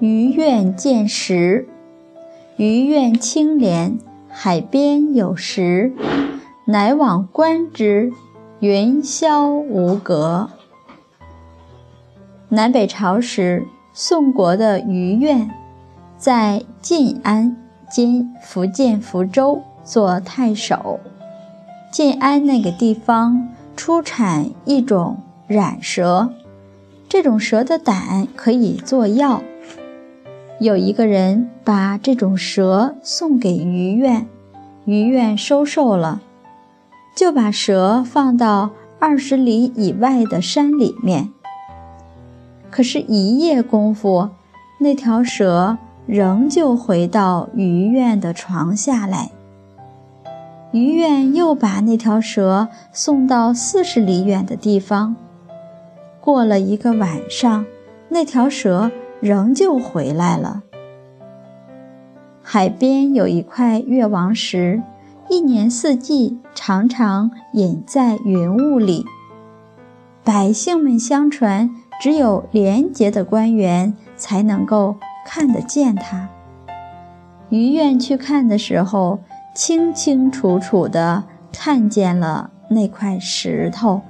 鱼愿见石，鱼愿清廉，海边有石，乃往观之，云霄无隔。南北朝时，宋国的余愿在晋安（今福建福州）做太守。晋安那个地方出产一种染蛇，这种蛇的胆可以做药。有一个人把这种蛇送给于愿，于愿收受了，就把蛇放到二十里以外的山里面。可是，一夜功夫，那条蛇仍旧回到于愿的床下来。于愿又把那条蛇送到四十里远的地方。过了一个晚上，那条蛇。仍旧回来了。海边有一块月王石，一年四季常常隐在云雾里。百姓们相传，只有廉洁的官员才能够看得见它。于愿去看的时候，清清楚楚地看见了那块石头。